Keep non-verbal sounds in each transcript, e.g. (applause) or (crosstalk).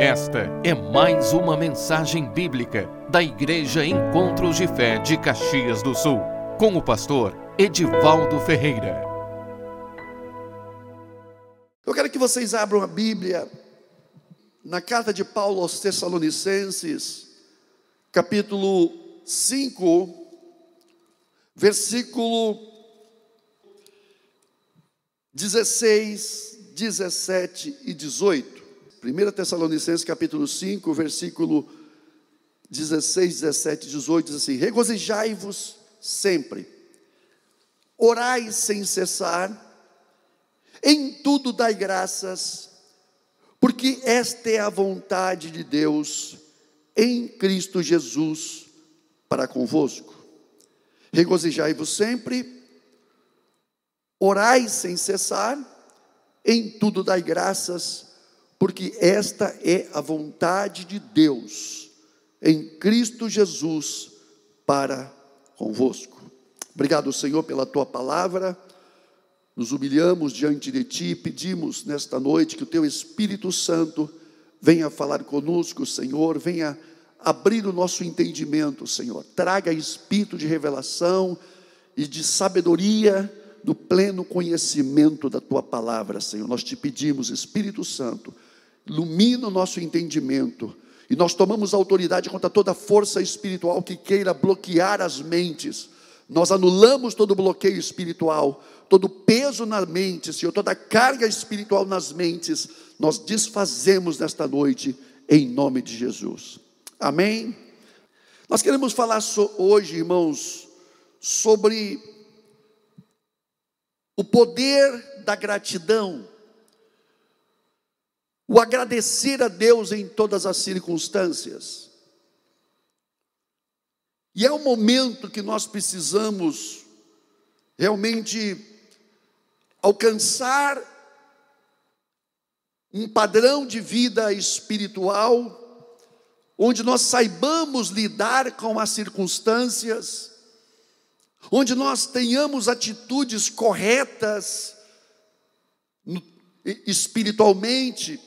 Esta é mais uma mensagem bíblica da Igreja Encontros de Fé de Caxias do Sul, com o pastor Edivaldo Ferreira. Eu quero que vocês abram a Bíblia na carta de Paulo aos Tessalonicenses, capítulo 5, versículo 16, 17 e 18. 1 Tessalonicenses capítulo 5, versículo 16, 17 e 18 diz assim: Regozijai-vos sempre, orai sem cessar, em tudo dai graças, porque esta é a vontade de Deus em Cristo Jesus para convosco. Regozijai-vos sempre, orai sem cessar, em tudo dai graças, porque esta é a vontade de Deus em Cristo Jesus para convosco. Obrigado, Senhor, pela tua palavra. Nos humilhamos diante de ti e pedimos nesta noite que o teu Espírito Santo venha falar conosco, Senhor, venha abrir o nosso entendimento, Senhor. Traga espírito de revelação e de sabedoria do pleno conhecimento da tua palavra, Senhor. Nós te pedimos, Espírito Santo, ilumina o nosso entendimento. E nós tomamos autoridade contra toda força espiritual que queira bloquear as mentes. Nós anulamos todo bloqueio espiritual, todo peso na mente, Senhor, toda carga espiritual nas mentes. Nós desfazemos nesta noite, em nome de Jesus. Amém? Nós queremos falar hoje, irmãos, sobre o poder da gratidão o agradecer a Deus em todas as circunstâncias. E é um momento que nós precisamos realmente alcançar um padrão de vida espiritual, onde nós saibamos lidar com as circunstâncias, onde nós tenhamos atitudes corretas espiritualmente,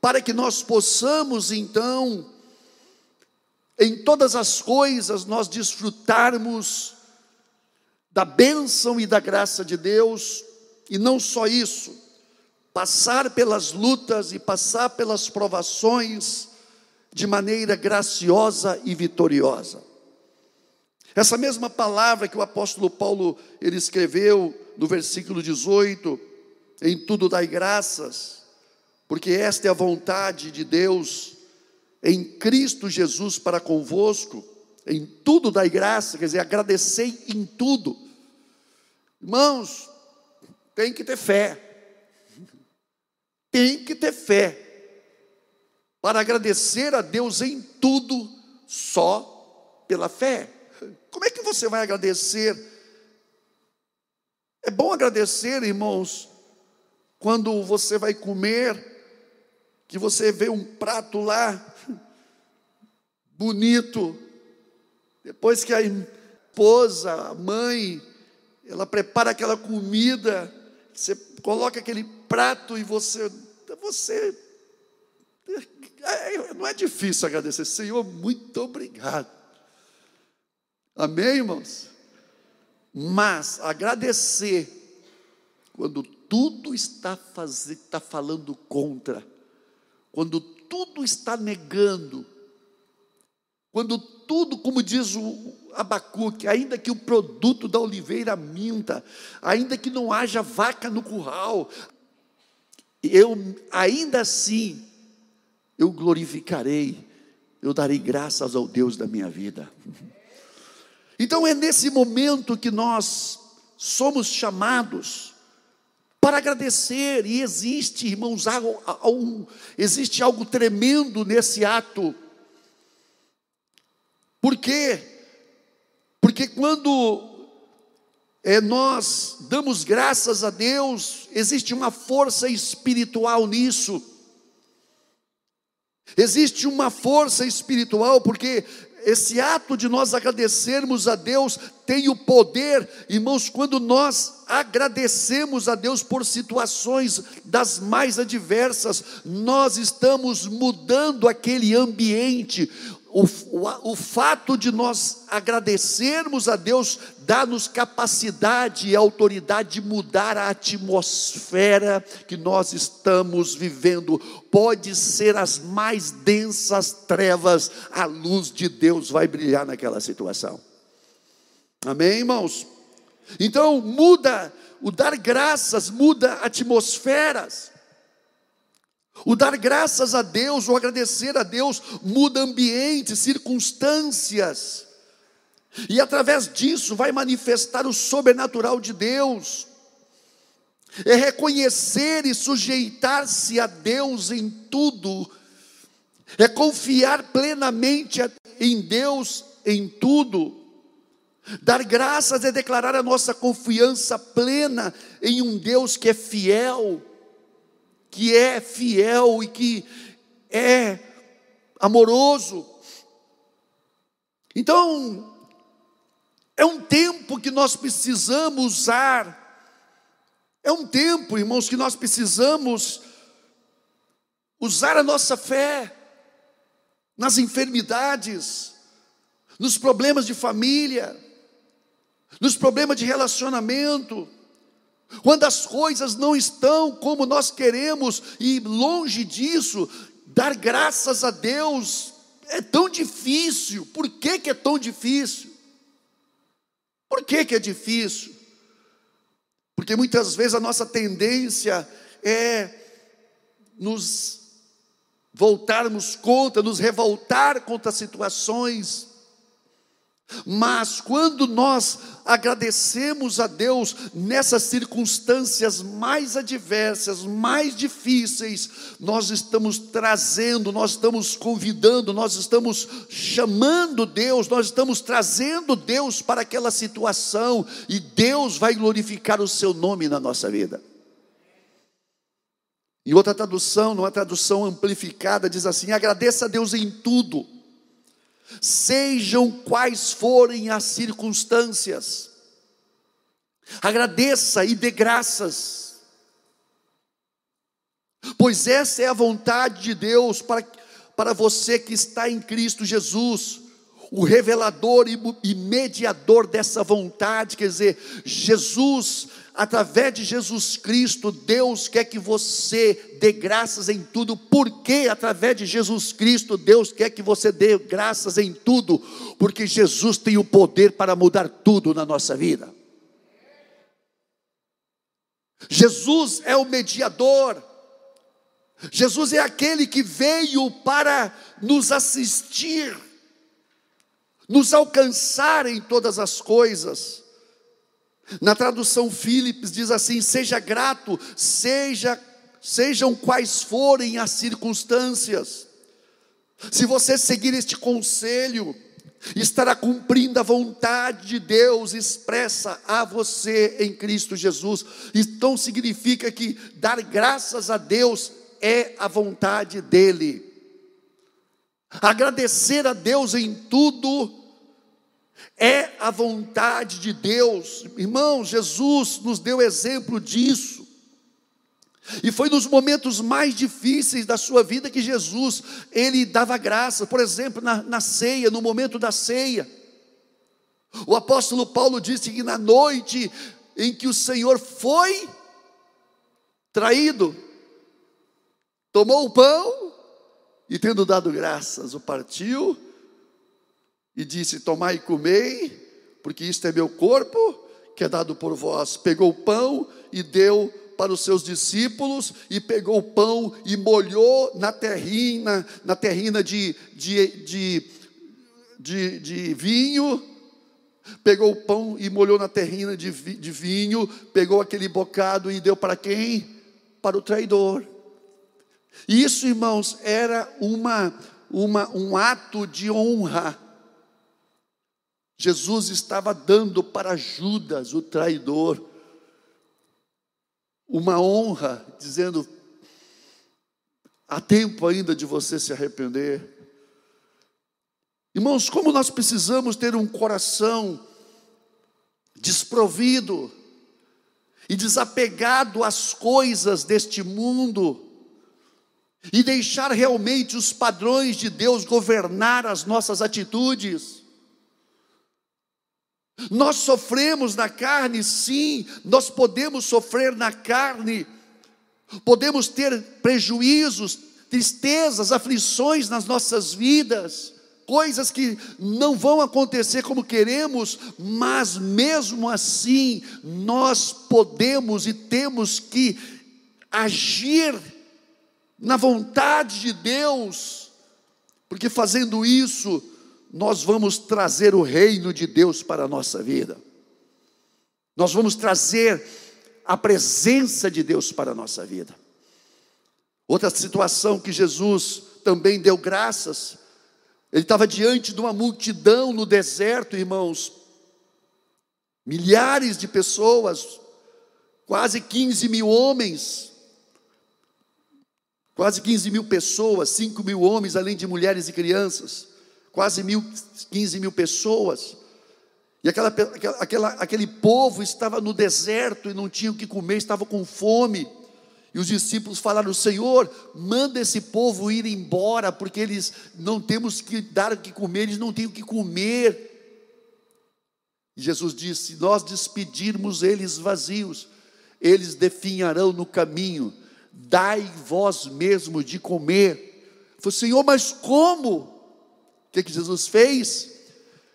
para que nós possamos então, em todas as coisas, nós desfrutarmos da bênção e da graça de Deus, e não só isso, passar pelas lutas e passar pelas provações de maneira graciosa e vitoriosa. Essa mesma palavra que o apóstolo Paulo ele escreveu no versículo 18, em tudo dai graças, porque esta é a vontade de Deus em Cristo Jesus para convosco, em tudo dai graça, quer dizer, agradecei em tudo. Irmãos, tem que ter fé, tem que ter fé, para agradecer a Deus em tudo, só pela fé. Como é que você vai agradecer? É bom agradecer, irmãos, quando você vai comer, que você vê um prato lá, bonito, depois que a esposa, a mãe, ela prepara aquela comida, você coloca aquele prato e você, você, é, não é difícil agradecer, Senhor, muito obrigado. Amém, irmãos? Mas agradecer quando tudo está, fazendo, está falando contra, quando tudo está negando, quando tudo, como diz o Abacuque, ainda que o produto da oliveira minta, ainda que não haja vaca no curral, eu ainda assim eu glorificarei, eu darei graças ao Deus da minha vida. Então é nesse momento que nós somos chamados para agradecer, e existe, irmãos, existe algo tremendo nesse ato. Por quê? Porque quando é, nós damos graças a Deus, existe uma força espiritual nisso. Existe uma força espiritual, porque esse ato de nós agradecermos a Deus tem o poder, irmãos, quando nós agradecemos a Deus por situações das mais adversas, nós estamos mudando aquele ambiente, o, o, o fato de nós agradecermos a Deus dá-nos capacidade e autoridade de mudar a atmosfera que nós estamos vivendo. Pode ser as mais densas trevas, a luz de Deus vai brilhar naquela situação. Amém, irmãos? Então, muda, o dar graças muda atmosferas. O dar graças a Deus, o agradecer a Deus, muda ambiente, circunstâncias. E através disso vai manifestar o sobrenatural de Deus. É reconhecer e sujeitar-se a Deus em tudo. É confiar plenamente em Deus em tudo. Dar graças é declarar a nossa confiança plena em um Deus que é fiel que é fiel e que é amoroso. Então, é um tempo que nós precisamos usar, é um tempo, irmãos, que nós precisamos usar a nossa fé nas enfermidades, nos problemas de família, nos problemas de relacionamento, quando as coisas não estão como nós queremos e longe disso, dar graças a Deus é tão difícil. Por que, que é tão difícil? Por que, que é difícil? Porque muitas vezes a nossa tendência é nos voltarmos contra, nos revoltar contra situações mas quando nós agradecemos a Deus nessas circunstâncias mais adversas, mais difíceis, nós estamos trazendo, nós estamos convidando, nós estamos chamando Deus, nós estamos trazendo Deus para aquela situação e Deus vai glorificar o seu nome na nossa vida. Em outra tradução, numa tradução amplificada, diz assim: agradeça a Deus em tudo sejam quais forem as circunstâncias, agradeça e dê graças, pois essa é a vontade de Deus para, para você que está em Cristo Jesus, o revelador e mediador dessa vontade, quer dizer, Jesus através de Jesus Cristo, Deus quer que você dê graças em tudo, porque através de Jesus Cristo, Deus quer que você dê graças em tudo, porque Jesus tem o poder para mudar tudo na nossa vida. Jesus é o mediador, Jesus é aquele que veio para nos assistir, nos alcançar em todas as coisas. Na tradução Philips diz assim: seja grato, seja, sejam quais forem as circunstâncias. Se você seguir este conselho, estará cumprindo a vontade de Deus expressa a você em Cristo Jesus. Então significa que dar graças a Deus é a vontade dEle. Agradecer a Deus em tudo é a vontade de Deus. Irmão, Jesus nos deu exemplo disso. E foi nos momentos mais difíceis da sua vida que Jesus, ele dava graça. Por exemplo, na, na ceia, no momento da ceia. O apóstolo Paulo disse que na noite em que o Senhor foi traído, tomou o pão e, tendo dado graças, o partiu e disse: Tomai e comei, porque isto é meu corpo, que é dado por vós. Pegou o pão e deu para os seus discípulos, e pegou o pão e molhou na terrina, na terrina de, de, de, de, de vinho, pegou o pão e molhou na terrina de, de vinho, pegou aquele bocado e deu para quem? Para o traidor. Isso, irmãos, era uma, uma, um ato de honra Jesus estava dando para Judas, o traidor, uma honra, dizendo: há tempo ainda de você se arrepender. Irmãos, como nós precisamos ter um coração desprovido e desapegado às coisas deste mundo e deixar realmente os padrões de Deus governar as nossas atitudes. Nós sofremos na carne, sim, nós podemos sofrer na carne, podemos ter prejuízos, tristezas, aflições nas nossas vidas, coisas que não vão acontecer como queremos, mas mesmo assim nós podemos e temos que agir na vontade de Deus, porque fazendo isso, nós vamos trazer o reino de Deus para a nossa vida, nós vamos trazer a presença de Deus para a nossa vida. Outra situação que Jesus também deu graças, ele estava diante de uma multidão no deserto, irmãos, milhares de pessoas, quase 15 mil homens, quase 15 mil pessoas, 5 mil homens, além de mulheres e crianças, quase mil, 15 mil pessoas. E aquela, aquela, aquele povo estava no deserto e não tinha o que comer, estava com fome. E os discípulos falaram: Senhor, manda esse povo ir embora, porque eles não temos que dar o que comer, eles não têm o que comer. E Jesus disse: Se nós despedirmos eles vazios, eles definharão no caminho, dai vós mesmo de comer. Falei, Senhor, mas como? Que, que Jesus fez?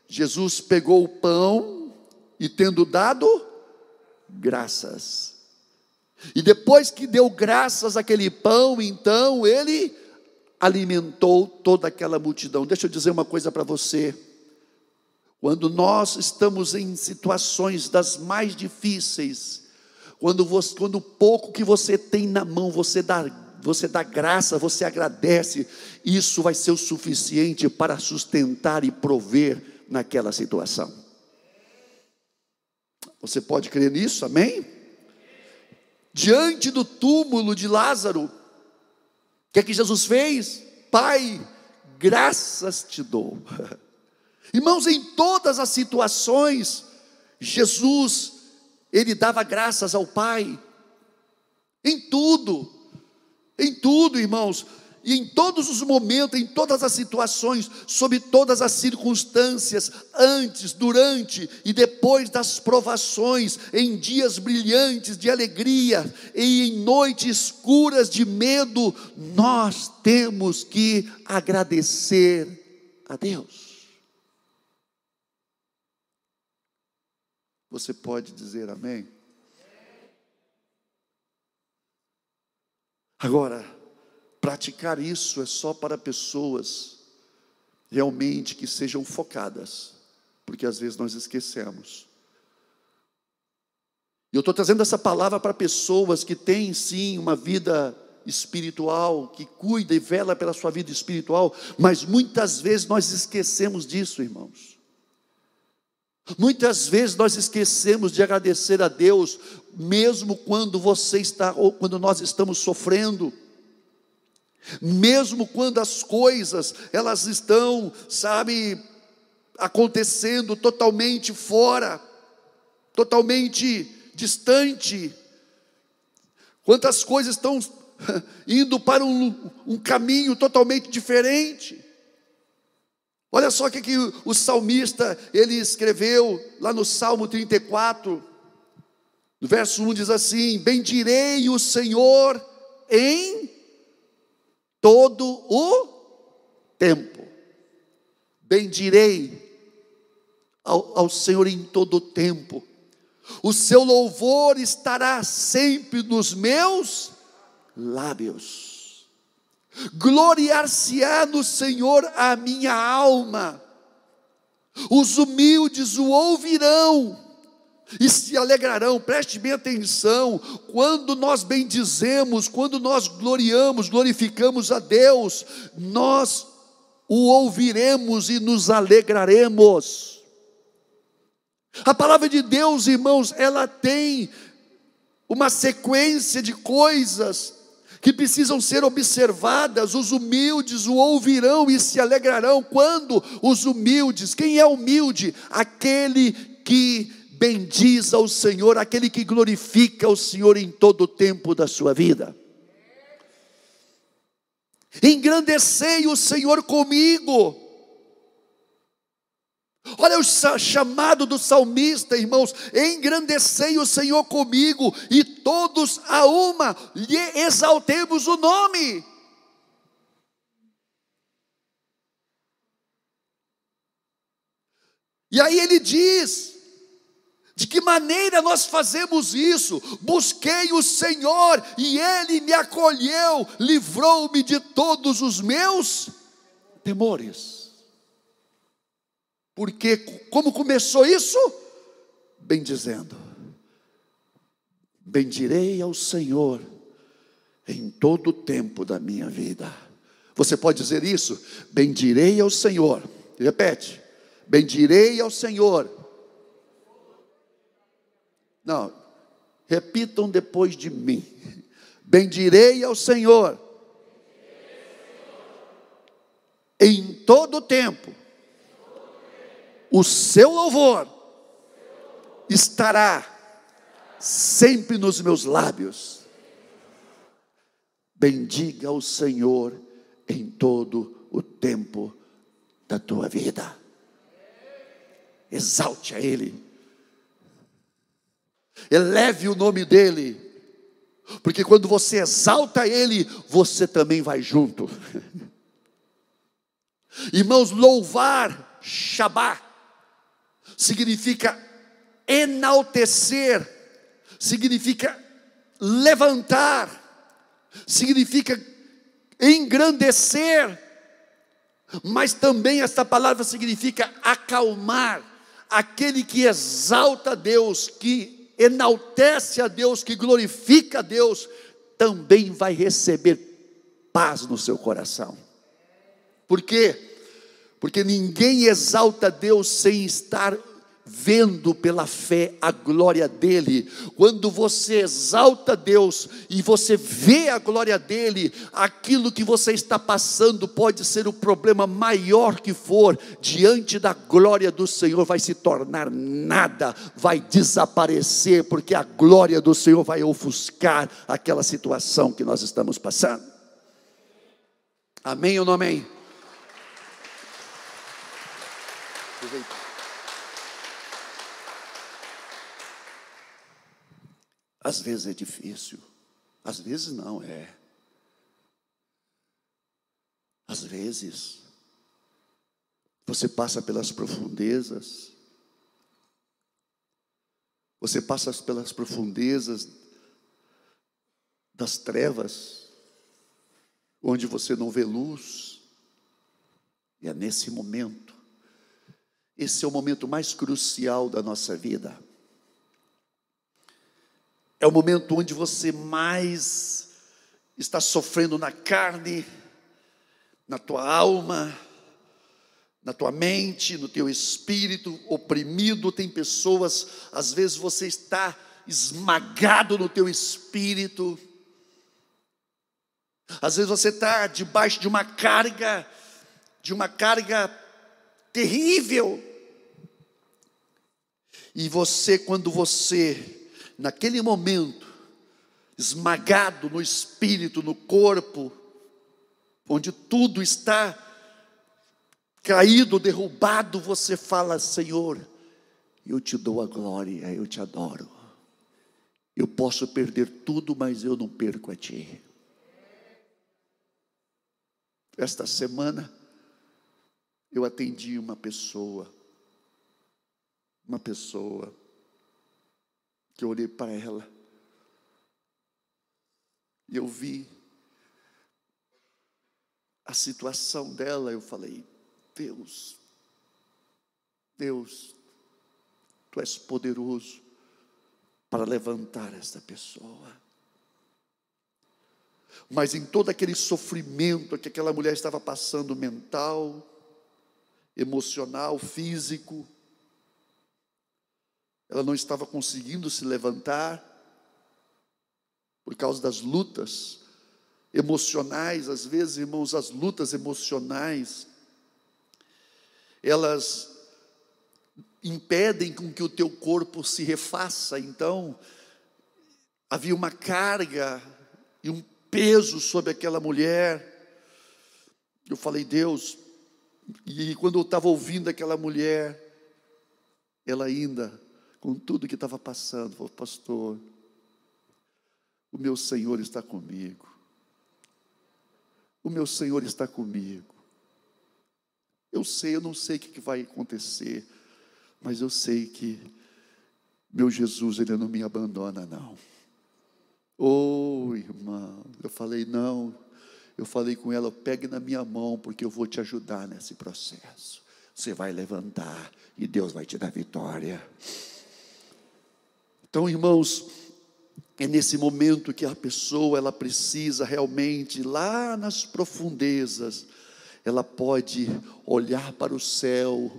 Jesus pegou o pão e, tendo dado graças, e depois que deu graças àquele pão, então ele alimentou toda aquela multidão. Deixa eu dizer uma coisa para você. Quando nós estamos em situações das mais difíceis, quando, você, quando o pouco que você tem na mão, você dá, você dá graça, você agradece, isso vai ser o suficiente para sustentar e prover naquela situação. Você pode crer nisso, amém? diante do túmulo de Lázaro, o que é que Jesus fez? Pai, graças te dou. (laughs) Irmãos, em todas as situações, Jesus, ele dava graças ao Pai, em tudo, em tudo, irmãos, e em todos os momentos, em todas as situações, sob todas as circunstâncias, antes, durante e depois das provações, em dias brilhantes de alegria e em noites escuras de medo, nós temos que agradecer a Deus. Você pode dizer amém? Agora, Praticar isso é só para pessoas realmente que sejam focadas, porque às vezes nós esquecemos. E eu estou trazendo essa palavra para pessoas que têm sim uma vida espiritual, que cuida e vela pela sua vida espiritual, mas muitas vezes nós esquecemos disso, irmãos. Muitas vezes nós esquecemos de agradecer a Deus, mesmo quando você está ou quando nós estamos sofrendo mesmo quando as coisas elas estão, sabe, acontecendo totalmente fora, totalmente distante, quantas coisas estão (laughs) indo para um, um caminho totalmente diferente. Olha só o que, que o salmista ele escreveu lá no Salmo 34, no verso 1 diz assim: Bendirei o Senhor em todo o tempo. Bendirei ao, ao Senhor em todo o tempo. O seu louvor estará sempre nos meus lábios. Gloriar-se-á no Senhor a minha alma. Os humildes o ouvirão e se alegrarão. Preste bem atenção, quando nós bendizemos, quando nós gloriamos, glorificamos a Deus, nós o ouviremos e nos alegraremos. A palavra de Deus, irmãos, ela tem uma sequência de coisas que precisam ser observadas. Os humildes o ouvirão e se alegrarão. Quando os humildes, quem é humilde? Aquele que bendiz ao Senhor, aquele que glorifica o Senhor em todo o tempo da sua vida. Engrandecei o Senhor comigo. Olha o chamado do salmista, irmãos: engrandecei o Senhor comigo, e todos a uma lhe exaltemos o nome. E aí ele diz: de que maneira nós fazemos isso? Busquei o Senhor e Ele me acolheu, livrou-me de todos os meus temores. Porque como começou isso? Bendizendo. Bendirei ao Senhor em todo o tempo da minha vida. Você pode dizer isso? Bendirei ao Senhor. Repete. Bendirei ao Senhor. Não. Repitam depois de mim. Bendirei ao Senhor. Em todo o tempo o seu louvor estará sempre nos meus lábios. Bendiga o Senhor em todo o tempo da tua vida. Exalte a Ele. Eleve o nome dEle. Porque quando você exalta Ele, você também vai junto. (laughs) Irmãos, louvar Shabá significa enaltecer, significa levantar, significa engrandecer, mas também esta palavra significa acalmar, aquele que exalta Deus, que enaltece a Deus, que glorifica a Deus, também vai receber paz no seu coração. Por quê? Porque ninguém exalta Deus sem estar vendo pela fé a glória dele. Quando você exalta Deus e você vê a glória dele, aquilo que você está passando pode ser o problema maior que for, diante da glória do Senhor vai se tornar nada, vai desaparecer, porque a glória do Senhor vai ofuscar aquela situação que nós estamos passando. Amém ou não amém? Às vezes é difícil, às vezes não é. Às vezes, você passa pelas profundezas, você passa pelas profundezas das trevas, onde você não vê luz, e é nesse momento, esse é o momento mais crucial da nossa vida é o momento onde você mais está sofrendo na carne, na tua alma, na tua mente, no teu espírito, oprimido. Tem pessoas, às vezes você está esmagado no teu espírito. Às vezes você está debaixo de uma carga, de uma carga terrível. E você, quando você naquele momento, esmagado no espírito, no corpo, onde tudo está caído, derrubado, você fala: Senhor, eu te dou a glória, eu te adoro. Eu posso perder tudo, mas eu não perco a Ti. Esta semana, eu atendi uma pessoa, uma pessoa, que eu olhei para ela e eu vi a situação dela, eu falei: Deus, Deus, Tu és poderoso para levantar esta pessoa. Mas em todo aquele sofrimento que aquela mulher estava passando, mental, emocional, físico, ela não estava conseguindo se levantar por causa das lutas emocionais, às vezes, irmãos, as lutas emocionais, elas impedem com que o teu corpo se refaça. Então, havia uma carga e um peso sobre aquela mulher. Eu falei, Deus, e quando eu estava ouvindo aquela mulher, ela ainda, com tudo que estava passando, falou, pastor, o meu Senhor está comigo. O meu Senhor está comigo. Eu sei, eu não sei o que vai acontecer, mas eu sei que meu Jesus, Ele não me abandona, não. Oh, irmã, eu falei, não. Eu falei com ela, pegue na minha mão, porque eu vou te ajudar nesse processo. Você vai levantar e Deus vai te dar vitória. Então, irmãos, é nesse momento que a pessoa ela precisa realmente lá nas profundezas, ela pode olhar para o céu.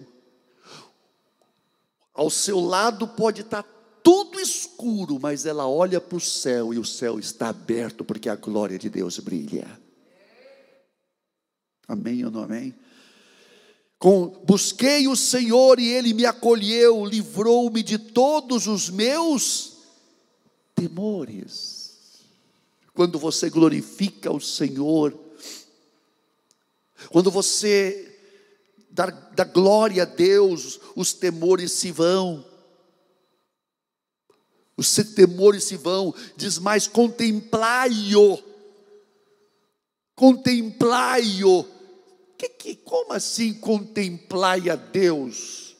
Ao seu lado pode estar tudo escuro, mas ela olha para o céu e o céu está aberto porque a glória de Deus brilha. Amém ou não amém? Com, busquei o Senhor e ele me acolheu, livrou-me de todos os meus temores. Quando você glorifica o Senhor, quando você dá, dá glória a Deus, os temores se vão. Os temores se vão, diz mais: contemplai-o. Contemplai-o. Que, que, como assim contemplai a Deus?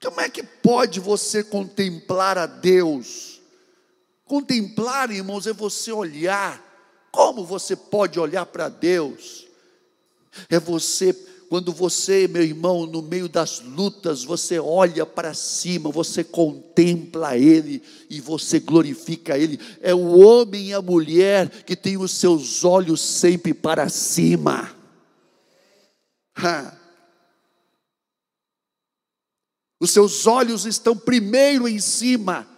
Como é que pode você contemplar a Deus? Contemplar, irmãos, é você olhar. Como você pode olhar para Deus? É você quando você, meu irmão, no meio das lutas, você olha para cima, você contempla Ele e você glorifica Ele. É o homem e a mulher que tem os seus olhos sempre para cima. Os seus olhos estão primeiro em cima.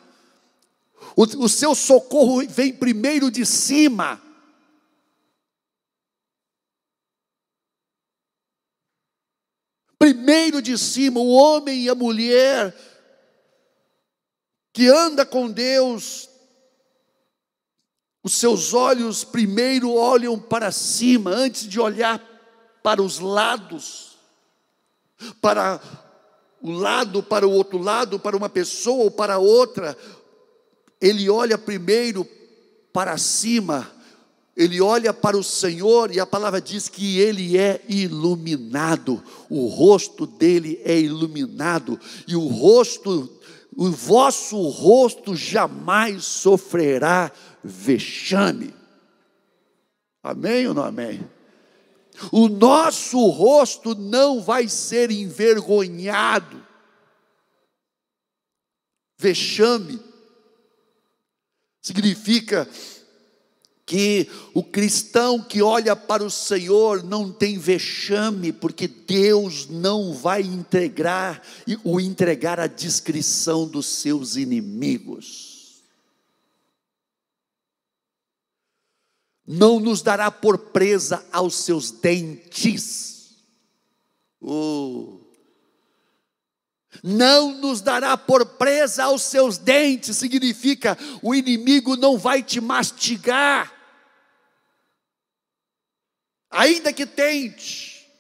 O, o seu socorro vem primeiro de cima. Primeiro de cima, o homem e a mulher que anda com Deus, os seus olhos primeiro olham para cima, antes de olhar para os lados, para o lado, para o outro lado, para uma pessoa ou para outra, ele olha primeiro para cima, ele olha para o Senhor e a palavra diz que ele é iluminado, o rosto dele é iluminado, e o rosto, o vosso rosto jamais sofrerá vexame. Amém ou não amém? O nosso rosto não vai ser envergonhado. Vexame significa que o cristão que olha para o Senhor não tem vexame, porque Deus não vai entregar o entregar à discrição dos seus inimigos. Não nos dará por presa aos seus dentes. Oh. Não nos dará por presa aos seus dentes, significa o inimigo não vai te mastigar ainda que tente,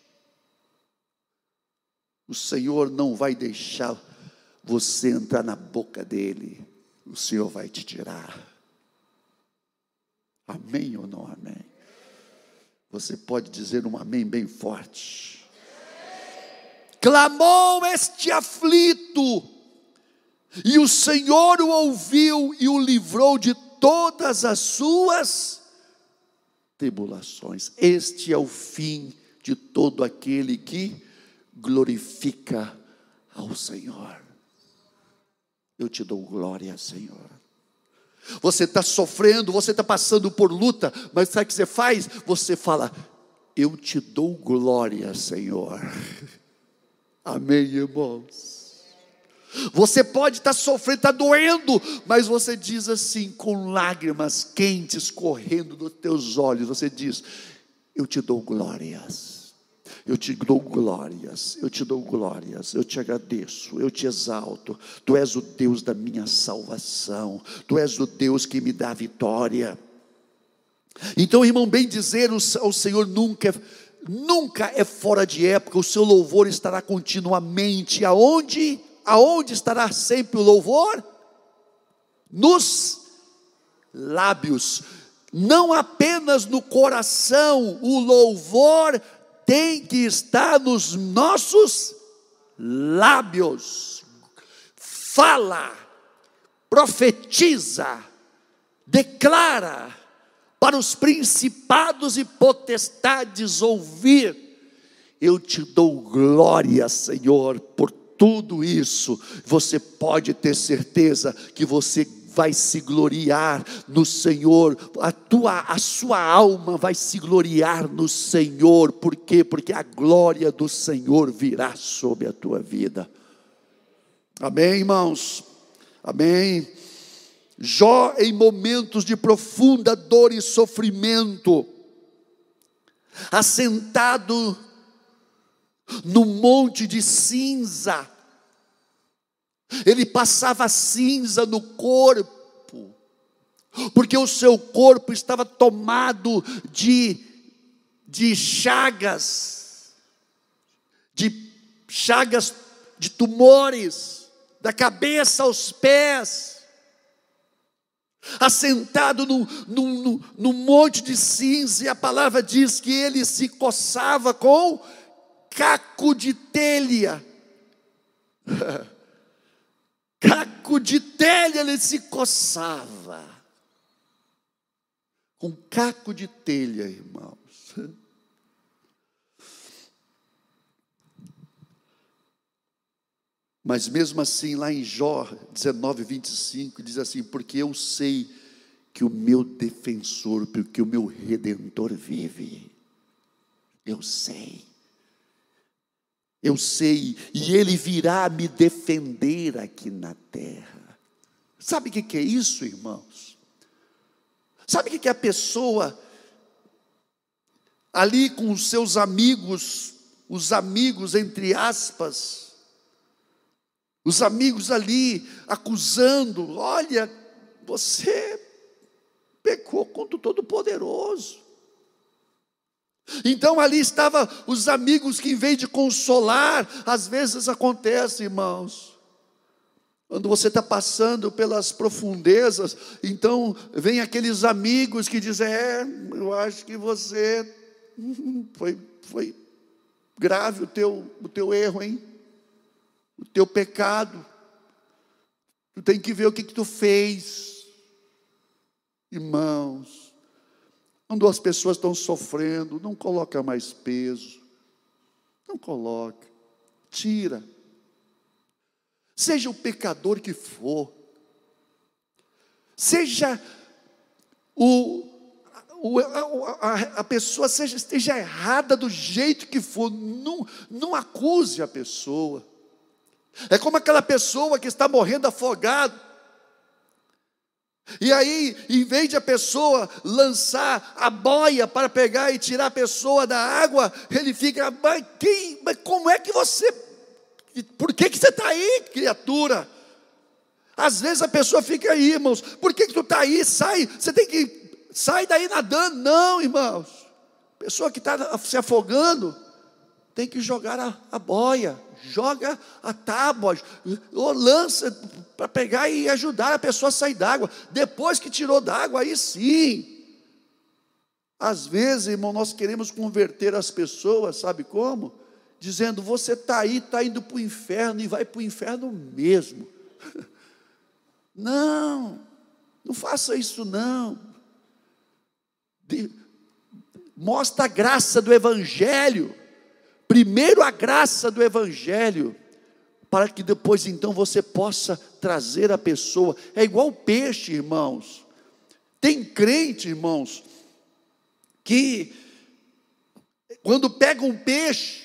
o Senhor não vai deixar você entrar na boca dele, o Senhor vai te tirar. Amém ou não amém? Você pode dizer um amém bem forte. Clamou este aflito, e o Senhor o ouviu e o livrou de todas as suas tribulações. Este é o fim de todo aquele que glorifica ao Senhor. Eu te dou glória, Senhor. Você está sofrendo, você está passando por luta, mas sabe o que você faz? Você fala, eu te dou glória, Senhor. (laughs) Amém, irmãos. Você pode estar sofrendo, está doendo, mas você diz assim, com lágrimas quentes correndo dos teus olhos, você diz: Eu te dou glórias. Eu te dou glórias, eu te dou glórias, eu te agradeço, eu te exalto. Tu és o Deus da minha salvação, tu és o Deus que me dá vitória. Então, irmão, bem dizer ao Senhor nunca, nunca é fora de época, o seu louvor estará continuamente. Aonde? Aonde estará sempre o louvor? Nos lábios, não apenas no coração, o louvor tem que estar nos nossos lábios. Fala, profetiza, declara para os principados e potestades ouvir. Eu te dou glória, Senhor, por tudo isso. Você pode ter certeza que você vai se gloriar no Senhor, a tua a sua alma vai se gloriar no Senhor. Por quê? Porque a glória do Senhor virá sobre a tua vida. Amém, irmãos. Amém. Jó em momentos de profunda dor e sofrimento, assentado no monte de cinza, ele passava cinza no corpo, porque o seu corpo estava tomado de, de chagas, de chagas de tumores, da cabeça aos pés, assentado num, num, num, monte de cinza, e a palavra diz que ele se coçava com caco de telha. (laughs) caco de telha ele se coçava. Com caco de telha, irmãos. Mas mesmo assim, lá em Jó 19, 25, diz assim: Porque eu sei que o meu defensor, porque o meu redentor vive. Eu sei. Eu sei, e Ele virá me defender aqui na terra. Sabe o que é isso, irmãos? Sabe o que é a pessoa ali com os seus amigos, os amigos entre aspas, os amigos ali acusando: olha, você pecou contra o Todo-Poderoso. Então ali estavam os amigos que, em vez de consolar, às vezes acontece, irmãos. Quando você está passando pelas profundezas, então vem aqueles amigos que dizem: É, eu acho que você foi, foi grave o teu, o teu erro, hein? O teu pecado. Tu tem que ver o que, que tu fez. Irmãos, quando as pessoas estão sofrendo, não coloca mais peso. Não coloca. Tira. Seja o pecador que for. Seja o, o a, a, pessoa seja, esteja errada do jeito que for, não, não acuse a pessoa. É como aquela pessoa que está morrendo afogado. E aí, em vez de a pessoa lançar a boia para pegar e tirar a pessoa da água, ele fica, mas, quem, mas como é que você, por que, que você está aí, criatura? Às vezes a pessoa fica aí, irmãos, por que, que tu está aí? Sai, você tem que, sai daí nadando. Não, irmãos, pessoa que está se afogando, tem que jogar a, a boia, joga a tábua, ou lança para pegar e ajudar a pessoa a sair d'água. Depois que tirou d'água, aí sim. Às vezes, irmão, nós queremos converter as pessoas, sabe como? Dizendo, você está aí, está indo para o inferno e vai para o inferno mesmo. (laughs) Não, não faça isso não. De, mostra a graça do Evangelho. Primeiro a graça do Evangelho, para que depois então você possa trazer a pessoa. É igual peixe, irmãos. Tem crente, irmãos, que quando pega um peixe,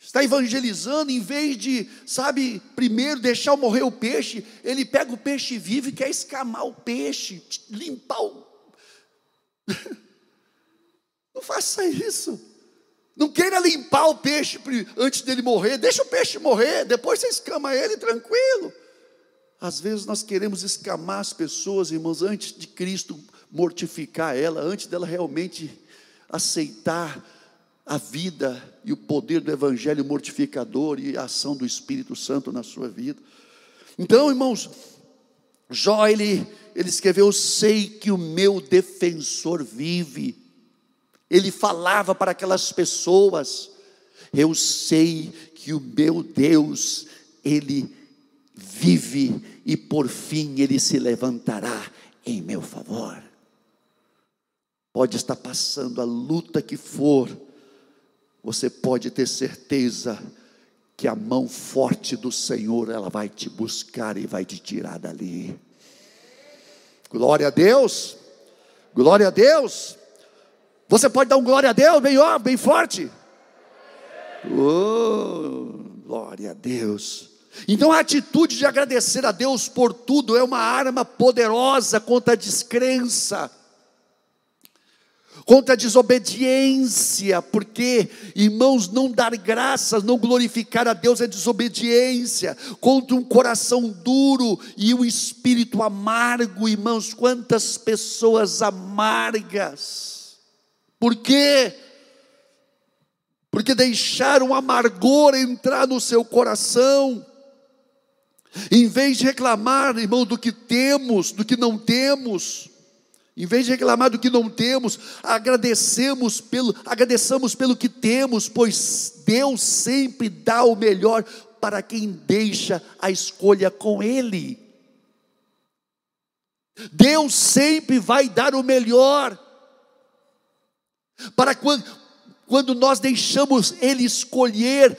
está evangelizando, em vez de, sabe, primeiro deixar morrer o peixe, ele pega o peixe vivo e quer escamar o peixe, limpar o. (laughs) Não faça isso. Não queira limpar o peixe antes dele morrer, deixa o peixe morrer, depois você escama ele tranquilo. Às vezes nós queremos escamar as pessoas, irmãos, antes de Cristo mortificar ela, antes dela realmente aceitar a vida e o poder do Evangelho mortificador e a ação do Espírito Santo na sua vida. Então, irmãos, Jó, ele, ele escreveu: Sei que o meu defensor vive. Ele falava para aquelas pessoas: Eu sei que o meu Deus, ele vive e por fim ele se levantará em meu favor. Pode estar passando a luta que for, você pode ter certeza que a mão forte do Senhor, ela vai te buscar e vai te tirar dali. Glória a Deus. Glória a Deus. Você pode dar um glória a Deus bem, ó, bem forte. Oh, glória a Deus. Então a atitude de agradecer a Deus por tudo é uma arma poderosa contra a descrença contra a desobediência, porque, irmãos, não dar graças, não glorificar a Deus é desobediência, contra um coração duro e um espírito amargo, irmãos, quantas pessoas amargas, por quê? Porque deixaram amargor entrar no seu coração, em vez de reclamar, irmão, do que temos, do que não temos, em vez de reclamar do que não temos, agradecemos pelo, agradeçamos pelo que temos, pois Deus sempre dá o melhor para quem deixa a escolha com Ele. Deus sempre vai dar o melhor para quando, quando nós deixamos Ele escolher.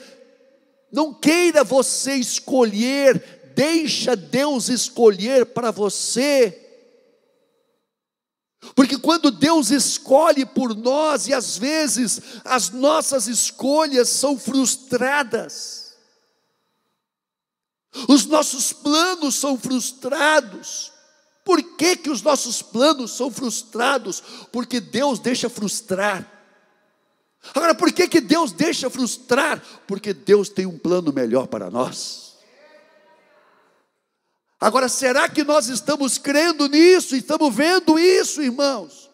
Não queira você escolher, deixa Deus escolher para você. Porque quando Deus escolhe por nós, e às vezes as nossas escolhas são frustradas, os nossos planos são frustrados. Por que, que os nossos planos são frustrados? Porque Deus deixa frustrar. Agora, por que, que Deus deixa frustrar? Porque Deus tem um plano melhor para nós. Agora, será que nós estamos crendo nisso? Estamos vendo isso, irmãos?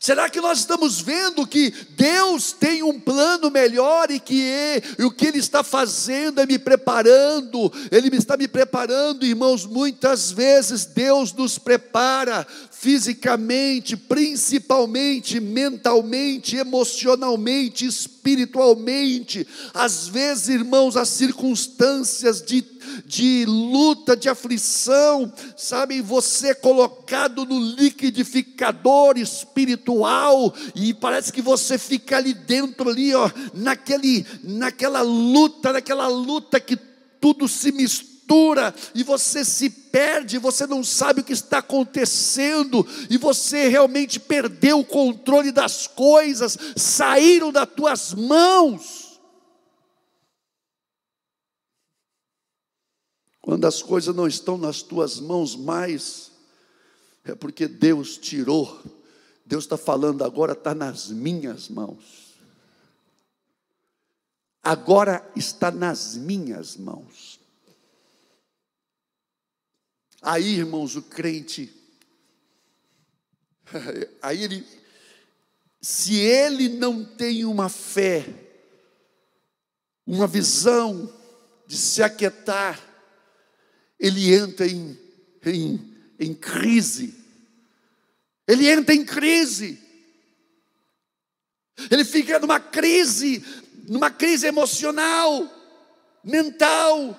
Será que nós estamos vendo que Deus tem um plano melhor e que é, e o que Ele está fazendo é me preparando, Ele está me preparando, irmãos. Muitas vezes Deus nos prepara fisicamente, principalmente mentalmente, emocionalmente, espiritualmente. Às vezes, irmãos, as circunstâncias de, de luta, de aflição, sabe, você é colocado no liquidificador espiritual e parece que você fica ali dentro ali, ó, naquele naquela luta, naquela luta que tudo se mistura mistura e você se perde, você não sabe o que está acontecendo e você realmente perdeu o controle das coisas, saíram das tuas mãos. Quando as coisas não estão nas tuas mãos mais, é porque Deus tirou. Deus está falando agora, está nas minhas mãos. Agora está nas minhas mãos. Aí, irmãos, o crente, (laughs) aí ele, se ele não tem uma fé, uma visão de se aquietar, ele entra em, em, em crise. Ele entra em crise. Ele fica numa crise, numa crise emocional, mental,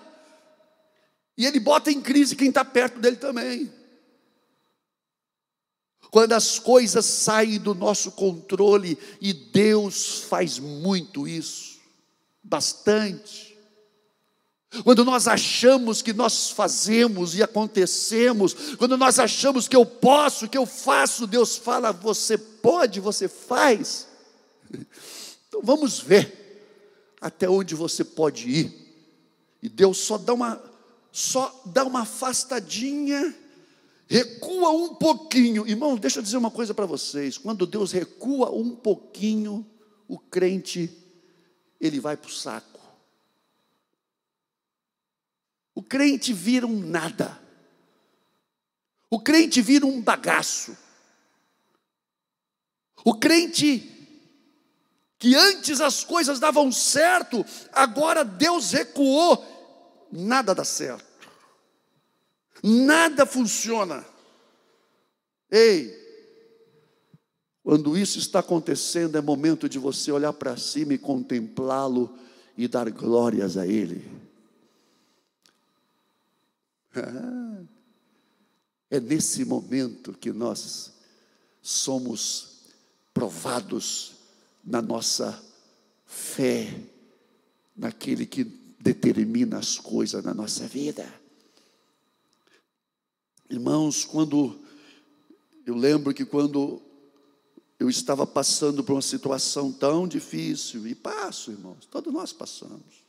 e ele bota em crise quem está perto dele também. Quando as coisas saem do nosso controle, e Deus faz muito isso, bastante. Quando nós achamos que nós fazemos e acontecemos, quando nós achamos que eu posso, que eu faço, Deus fala, você pode, você faz. (laughs) Então vamos ver até onde você pode ir. E Deus só dá uma só dá uma afastadinha, recua um pouquinho. Irmão, deixa eu dizer uma coisa para vocês. Quando Deus recua um pouquinho, o crente ele vai para o saco. O crente vira um nada. O crente vira um bagaço. O crente que antes as coisas davam certo, agora Deus recuou, nada dá certo. Nada funciona. Ei, quando isso está acontecendo, é momento de você olhar para cima e contemplá-lo e dar glórias a Ele. É nesse momento que nós somos provados na nossa fé, naquele que determina as coisas na nossa vida. Irmãos, quando eu lembro que quando eu estava passando por uma situação tão difícil, e passo, irmãos, todos nós passamos.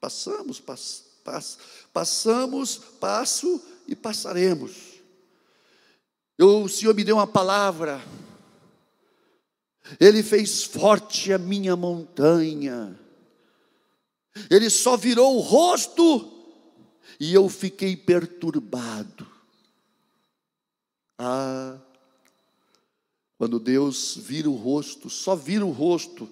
Passamos, pass, pass, passamos, passo e passaremos. Eu, o Senhor me deu uma palavra ele fez forte a minha montanha. Ele só virou o rosto e eu fiquei perturbado. Ah, quando Deus vira o rosto, só vira o rosto,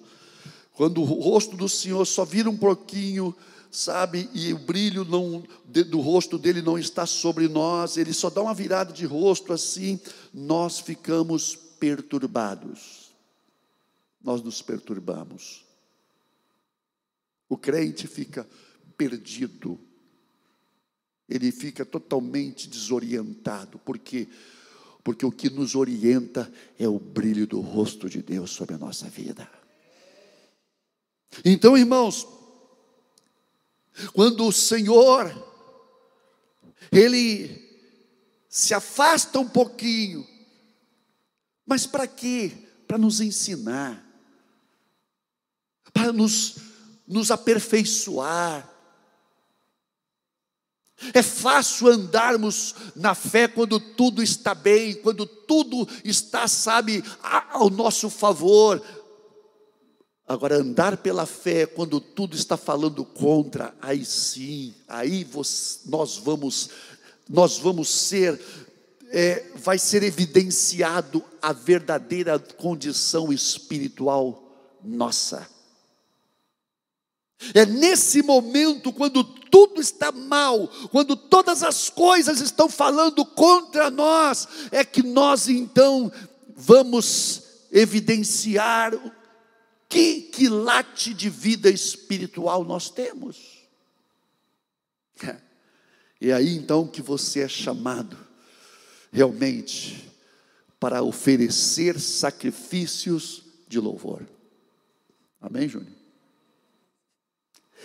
quando o rosto do Senhor só vira um pouquinho, sabe, e o brilho não, do rosto dele não está sobre nós, ele só dá uma virada de rosto assim, nós ficamos perturbados nós nos perturbamos. O crente fica perdido, ele fica totalmente desorientado, porque porque o que nos orienta é o brilho do rosto de Deus sobre a nossa vida. Então, irmãos, quando o Senhor ele se afasta um pouquinho, mas para quê? Para nos ensinar para nos, nos aperfeiçoar. É fácil andarmos na fé quando tudo está bem, quando tudo está, sabe, ao nosso favor. Agora, andar pela fé quando tudo está falando contra, aí sim, aí nós vamos, nós vamos ser, é, vai ser evidenciado a verdadeira condição espiritual nossa. É nesse momento, quando tudo está mal, quando todas as coisas estão falando contra nós, é que nós então vamos evidenciar que quilate de vida espiritual nós temos. É (laughs) aí então que você é chamado realmente para oferecer sacrifícios de louvor. Amém, Júnior?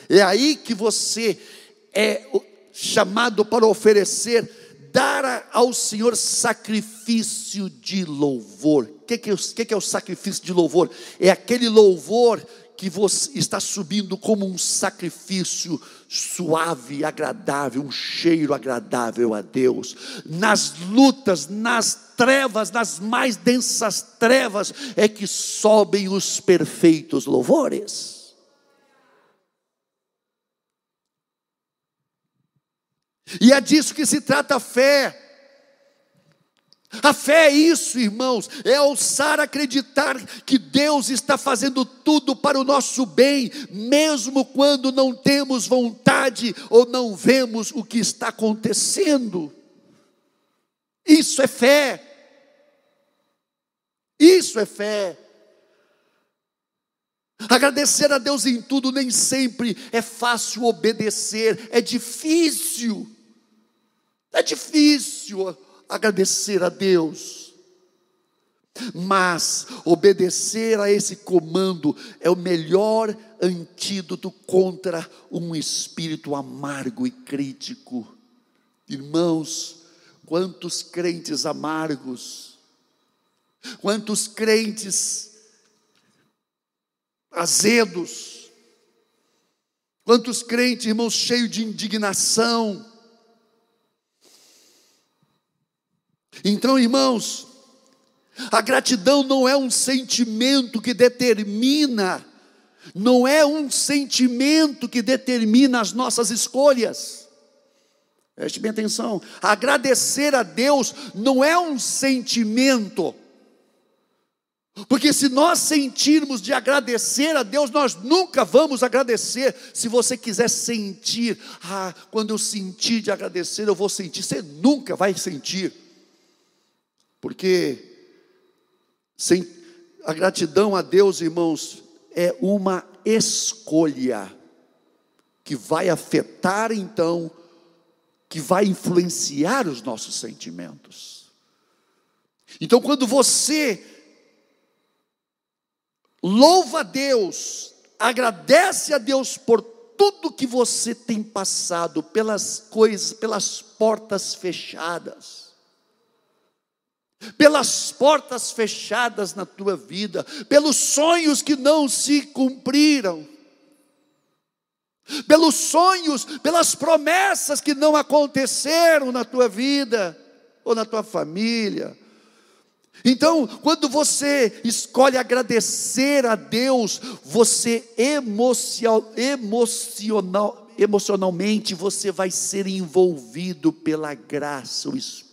É aí que você é chamado para oferecer, dar ao Senhor sacrifício de louvor. Que, que, que, que é o sacrifício de louvor? É aquele louvor que você está subindo como um sacrifício suave, agradável, um cheiro agradável a Deus. Nas lutas, nas trevas, nas mais densas trevas, é que sobem os perfeitos louvores. E é disso que se trata a fé. A fé é isso, irmãos, é ousar acreditar que Deus está fazendo tudo para o nosso bem, mesmo quando não temos vontade ou não vemos o que está acontecendo. Isso é fé. Isso é fé. Agradecer a Deus em tudo nem sempre é fácil obedecer, é difícil. É difícil agradecer a Deus. Mas obedecer a esse comando é o melhor antídoto contra um espírito amargo e crítico. Irmãos, quantos crentes amargos, quantos crentes azedos. Quantos crentes, irmãos, cheios de indignação. Então, irmãos, a gratidão não é um sentimento que determina, não é um sentimento que determina as nossas escolhas. Preste bem atenção. Agradecer a Deus não é um sentimento. Porque se nós sentirmos de agradecer a Deus, nós nunca vamos agradecer. Se você quiser sentir, ah, quando eu sentir de agradecer, eu vou sentir. Você nunca vai sentir. Porque sem, a gratidão a Deus, irmãos, é uma escolha que vai afetar então que vai influenciar os nossos sentimentos. Então, quando você louva a Deus, agradece a Deus por tudo que você tem passado, pelas coisas, pelas portas fechadas, pelas portas fechadas na tua vida, pelos sonhos que não se cumpriram, pelos sonhos, pelas promessas que não aconteceram na tua vida ou na tua família. Então, quando você escolhe agradecer a Deus, você emocional, emocional, emocionalmente você vai ser envolvido pela graça, o Espírito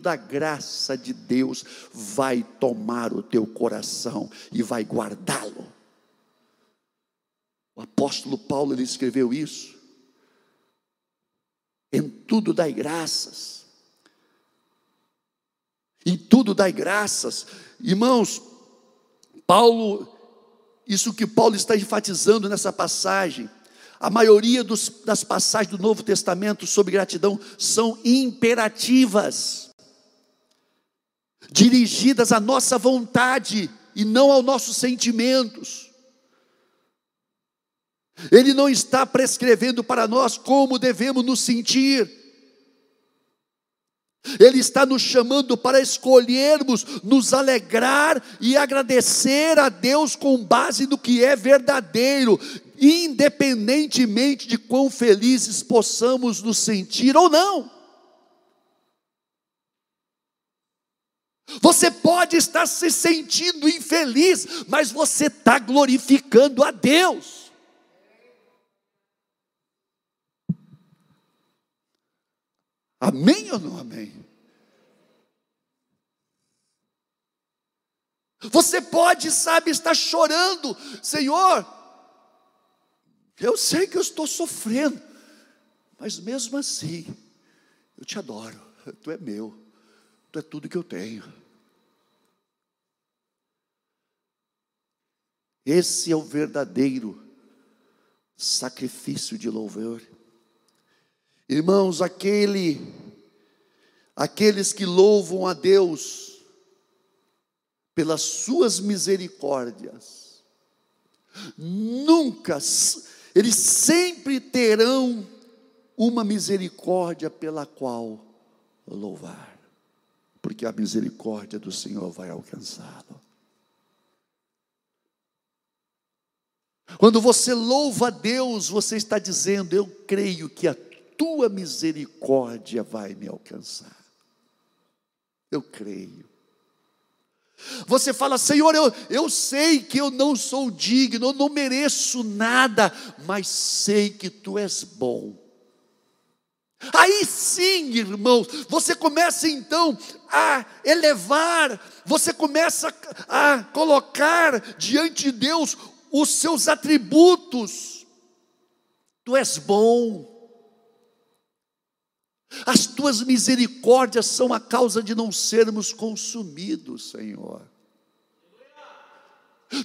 da graça de Deus vai tomar o teu coração e vai guardá-lo. O apóstolo Paulo ele escreveu isso. Em tudo dai graças. Em tudo dai graças. Irmãos, Paulo, isso que Paulo está enfatizando nessa passagem, a maioria dos, das passagens do Novo Testamento sobre gratidão são imperativas, dirigidas à nossa vontade e não aos nossos sentimentos. Ele não está prescrevendo para nós como devemos nos sentir. Ele está nos chamando para escolhermos, nos alegrar e agradecer a Deus com base no que é verdadeiro, independentemente de quão felizes possamos nos sentir ou não. Você pode estar se sentindo infeliz, mas você está glorificando a Deus. Amém ou não amém? Você pode, sabe, estar chorando, Senhor. Eu sei que eu estou sofrendo, mas mesmo assim, eu te adoro. Tu é meu, tu é tudo que eu tenho. Esse é o verdadeiro sacrifício de louvor. Irmãos, aquele, aqueles que louvam a Deus pelas suas misericórdias, nunca, eles sempre terão uma misericórdia pela qual louvar, porque a misericórdia do Senhor vai alcançá-lo. Quando você louva a Deus, você está dizendo: Eu creio que a tua misericórdia vai me alcançar. Eu creio. Você fala, Senhor, eu, eu sei que eu não sou digno, eu não mereço nada, mas sei que tu és bom. Aí sim, irmãos, você começa então a elevar, você começa a colocar diante de Deus os seus atributos. Tu és bom, as tuas misericórdias são a causa de não sermos consumidos, Senhor.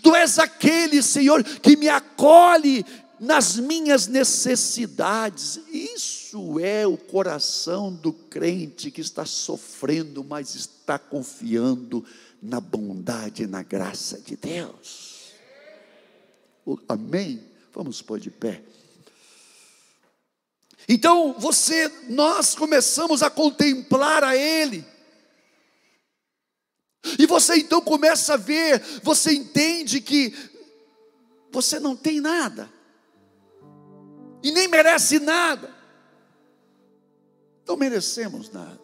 Tu és aquele, Senhor, que me acolhe nas minhas necessidades. Isso é o coração do crente que está sofrendo, mas está confiando na bondade e na graça de Deus. Amém? Vamos pôr de pé. Então você, nós começamos a contemplar a Ele. E você então começa a ver, você entende que você não tem nada, e nem merece nada. Não merecemos nada.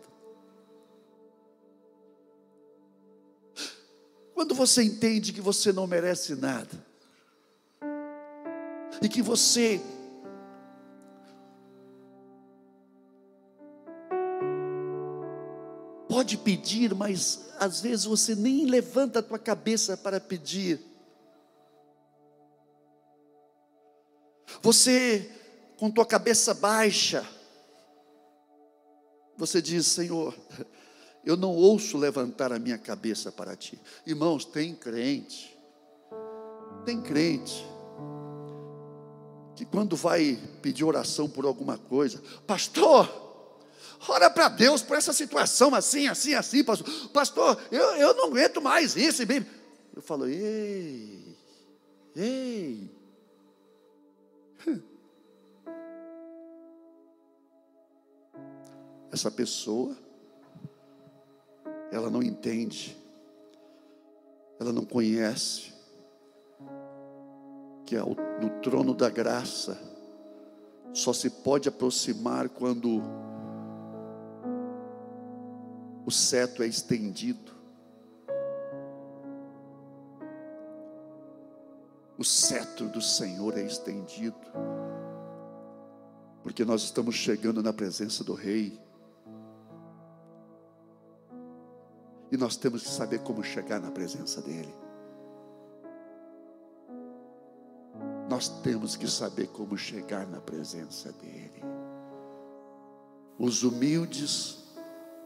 Quando você entende que você não merece nada, e que você pode pedir, mas às vezes você nem levanta a tua cabeça para pedir. Você com tua cabeça baixa, você diz: Senhor, eu não ouço levantar a minha cabeça para ti. Irmãos, tem crente, tem crente, que quando vai pedir oração por alguma coisa, pastor, ora para Deus por essa situação assim, assim, assim, pastor, pastor eu, eu não aguento mais isso. Eu falo, ei, ei. Essa pessoa ela não entende, ela não conhece, que no trono da graça só se pode aproximar quando o cetro é estendido. O cetro do Senhor é estendido, porque nós estamos chegando na presença do Rei. E nós temos que saber como chegar na presença dEle. Nós temos que saber como chegar na presença dEle. Os humildes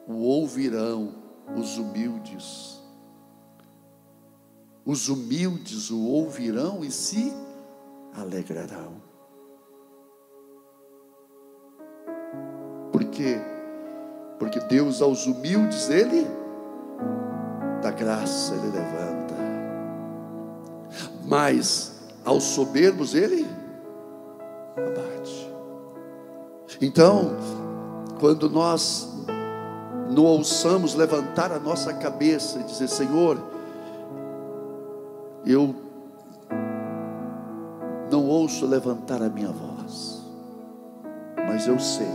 o ouvirão, os humildes. Os humildes o ouvirão e se alegrarão. Por quê? Porque Deus aos humildes, Ele da graça ele levanta. Mas aos soberbos ele abate. Então, quando nós não ouçamos levantar a nossa cabeça e dizer: Senhor, eu não ouço levantar a minha voz, mas eu sei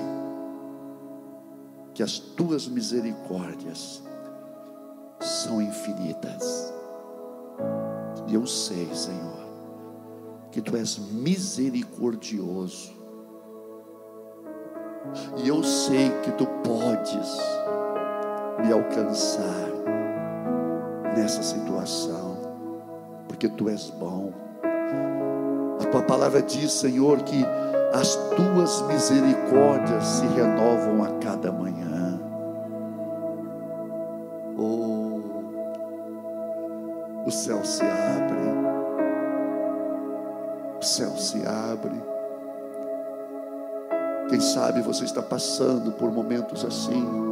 que as tuas misericórdias são infinitas. E eu sei, Senhor, que tu és misericordioso. E eu sei que tu podes me alcançar nessa situação, porque tu és bom. A tua palavra diz, Senhor, que as tuas misericórdias se renovam a cada manhã. o céu se abre. O céu se abre. Quem sabe você está passando por momentos assim.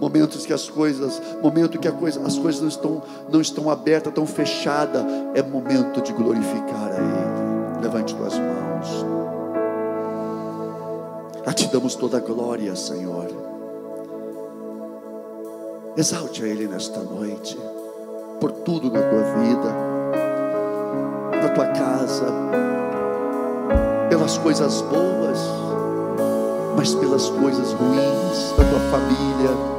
Momentos que as coisas, momento que coisa, as coisas não estão, não estão abertas, estão fechadas, é momento de glorificar a Ele. Levante tuas mãos. A ti damos toda a glória, Senhor. Exalte a Ele nesta noite, por tudo na tua vida, na tua casa, pelas coisas boas, mas pelas coisas ruins da tua família.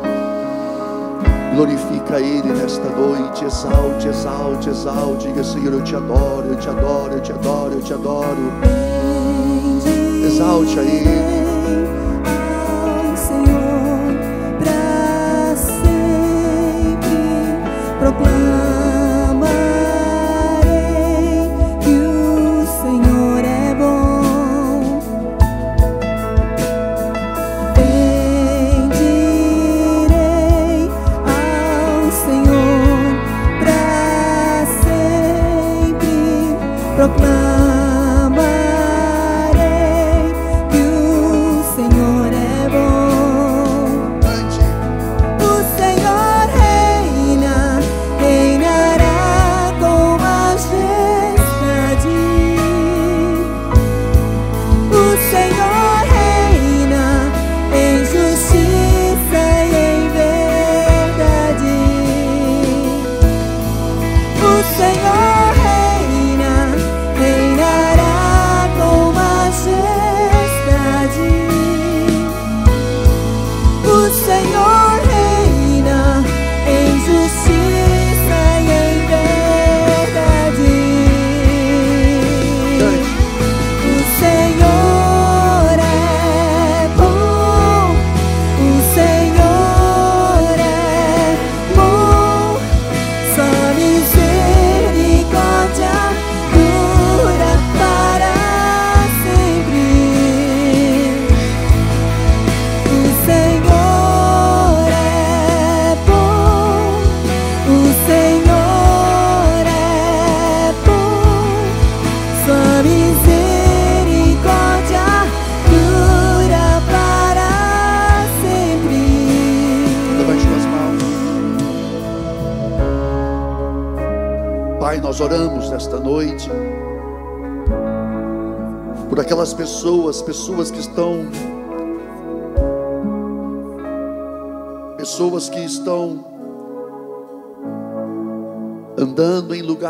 Glorifica Ele nesta noite, exalte, exalte, exalte. Diga, Senhor, eu te adoro, eu te adoro, eu te adoro, eu te adoro. Exalte a Ele.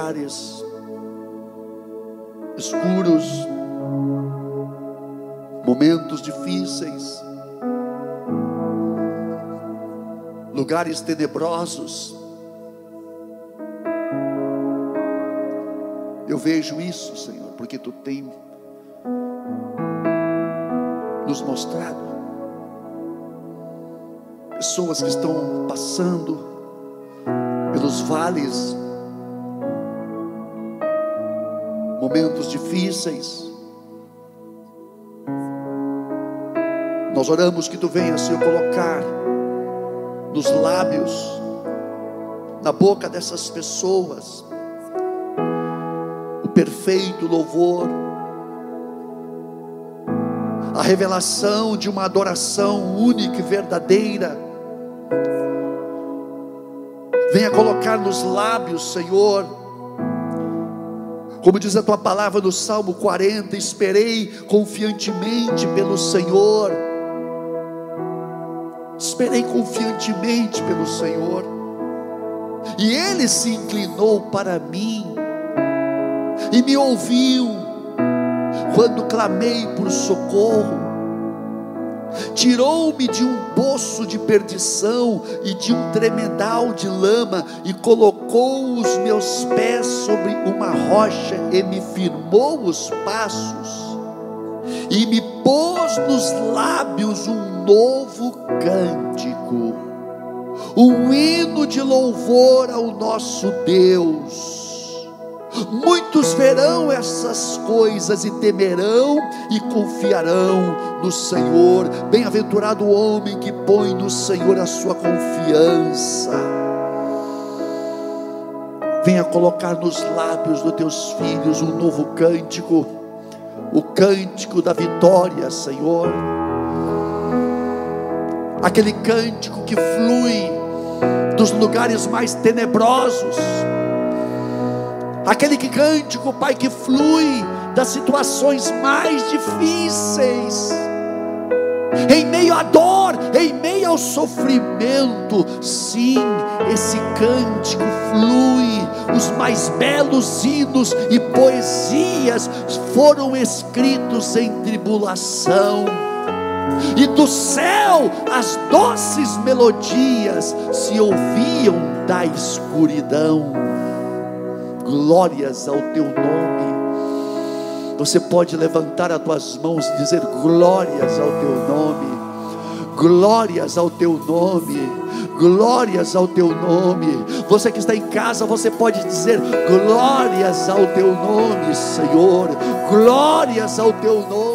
Lugares escuros, momentos difíceis, lugares tenebrosos. Eu vejo isso, Senhor, porque tu tem nos mostrado pessoas que estão passando pelos vales, momentos difíceis. Nós oramos que tu venha, Senhor, colocar nos lábios, na boca dessas pessoas, o perfeito louvor, a revelação de uma adoração única e verdadeira. Venha colocar nos lábios, Senhor, como diz a tua palavra no Salmo 40, esperei confiantemente pelo Senhor. Esperei confiantemente pelo Senhor. E ele se inclinou para mim e me ouviu quando clamei por socorro tirou-me de um poço de perdição e de um tremedal de lama, e colocou os meus pés sobre uma rocha, e me firmou os passos, e me pôs nos lábios um novo cântico, um hino de louvor ao nosso Deus Muitos verão essas coisas e temerão e confiarão no Senhor. Bem-aventurado o homem que põe no Senhor a sua confiança. Venha colocar nos lábios dos teus filhos um novo cântico, o cântico da vitória, Senhor. Aquele cântico que flui dos lugares mais tenebrosos aquele que cântico, Pai, que flui das situações mais difíceis, em meio à dor, em meio ao sofrimento, sim, esse cântico flui, os mais belos hinos e poesias foram escritos em tribulação. E do céu as doces melodias se ouviam da escuridão glórias ao teu nome. Você pode levantar as tuas mãos e dizer glórias ao teu nome. Glórias ao teu nome, glórias ao teu nome. Você que está em casa, você pode dizer glórias ao teu nome, Senhor. Glórias ao teu nome.